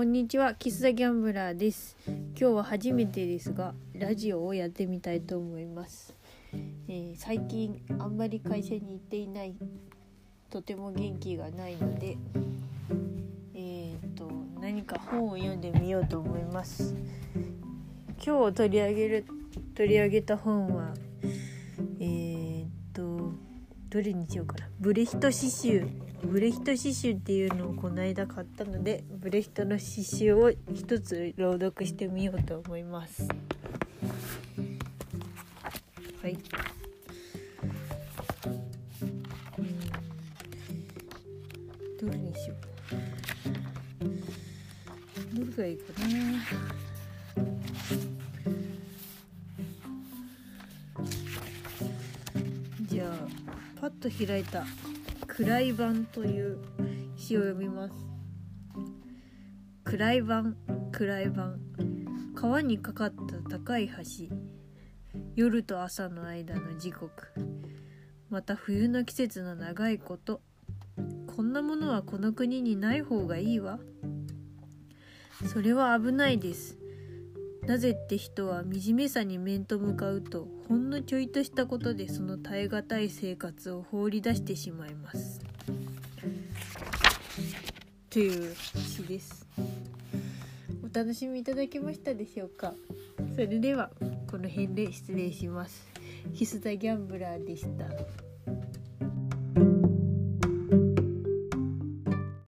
こんにちは、キスザギャンブラーです。今日は初めてですが、ラジオをやってみたいと思います。えー最近あんまり会社に行っていない、とても元気がないので、えー、と何か本を読んでみようと思います。今日取り上げる取り上げた本は、えー、どれにしようかな。ブレヒト詩集ブレヒト詩集っていうのをこの間買ったのでブレヒトの詩集を一つ朗読してみようと思います。はい。うん。どれにしよう。かなどれがいいかな。パッと開いた「暗い版」という詩を読みます。暗い版暗い版。川にかかった高い橋。夜と朝の間の時刻。また冬の季節の長いこと。こんなものはこの国にない方がいいわ。それは危ないです。なぜって人は惨めさに面と向かうとほんのちょいとしたことでその耐え難い生活を放り出してしまいます。という詩です。お楽しみいただけましたでしょうか？それではこの辺で失礼します。ヒスザギャンブラーでした。